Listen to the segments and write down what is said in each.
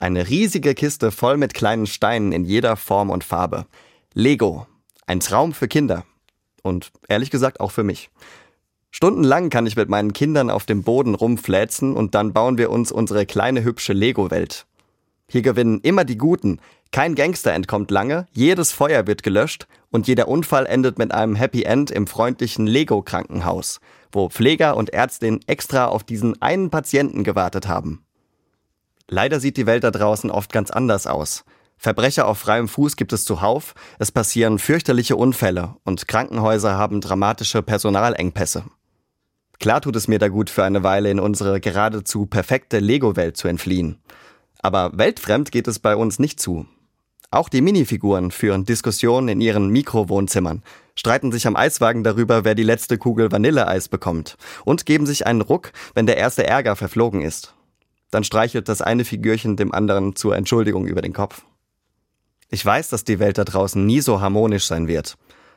Eine riesige Kiste voll mit kleinen Steinen in jeder Form und Farbe. Lego. Ein Traum für Kinder. Und ehrlich gesagt auch für mich. Stundenlang kann ich mit meinen Kindern auf dem Boden rumfläzen und dann bauen wir uns unsere kleine hübsche Lego-Welt. Hier gewinnen immer die Guten. Kein Gangster entkommt lange, jedes Feuer wird gelöscht und jeder Unfall endet mit einem Happy End im freundlichen Lego-Krankenhaus, wo Pfleger und Ärztin extra auf diesen einen Patienten gewartet haben. Leider sieht die Welt da draußen oft ganz anders aus. Verbrecher auf freiem Fuß gibt es zuhauf, es passieren fürchterliche Unfälle und Krankenhäuser haben dramatische Personalengpässe. Klar tut es mir da gut, für eine Weile in unsere geradezu perfekte Lego-Welt zu entfliehen. Aber weltfremd geht es bei uns nicht zu. Auch die Minifiguren führen Diskussionen in ihren Mikrowohnzimmern, streiten sich am Eiswagen darüber, wer die letzte Kugel Vanilleeis bekommt und geben sich einen Ruck, wenn der erste Ärger verflogen ist. Dann streichelt das eine Figürchen dem anderen zur Entschuldigung über den Kopf. Ich weiß, dass die Welt da draußen nie so harmonisch sein wird.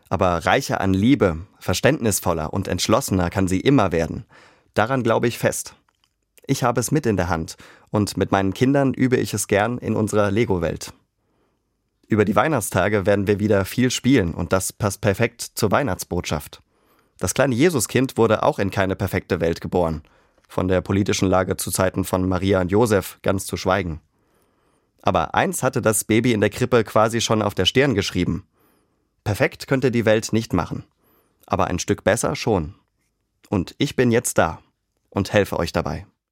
Aber reicher an Liebe, verständnisvoller und entschlossener kann sie immer werden. Daran glaube ich fest. Ich habe es mit in der Hand und mit meinen Kindern übe ich es gern in unserer Lego-Welt. Über die Weihnachtstage werden wir wieder viel spielen und das passt perfekt zur Weihnachtsbotschaft. Das kleine Jesuskind wurde auch in keine perfekte Welt geboren. Von der politischen Lage zu Zeiten von Maria und Josef ganz zu schweigen. Aber eins hatte das Baby in der Krippe quasi schon auf der Stirn geschrieben. Perfekt könnte die Welt nicht machen. Aber ein Stück besser schon. Und ich bin jetzt da und helfe euch dabei.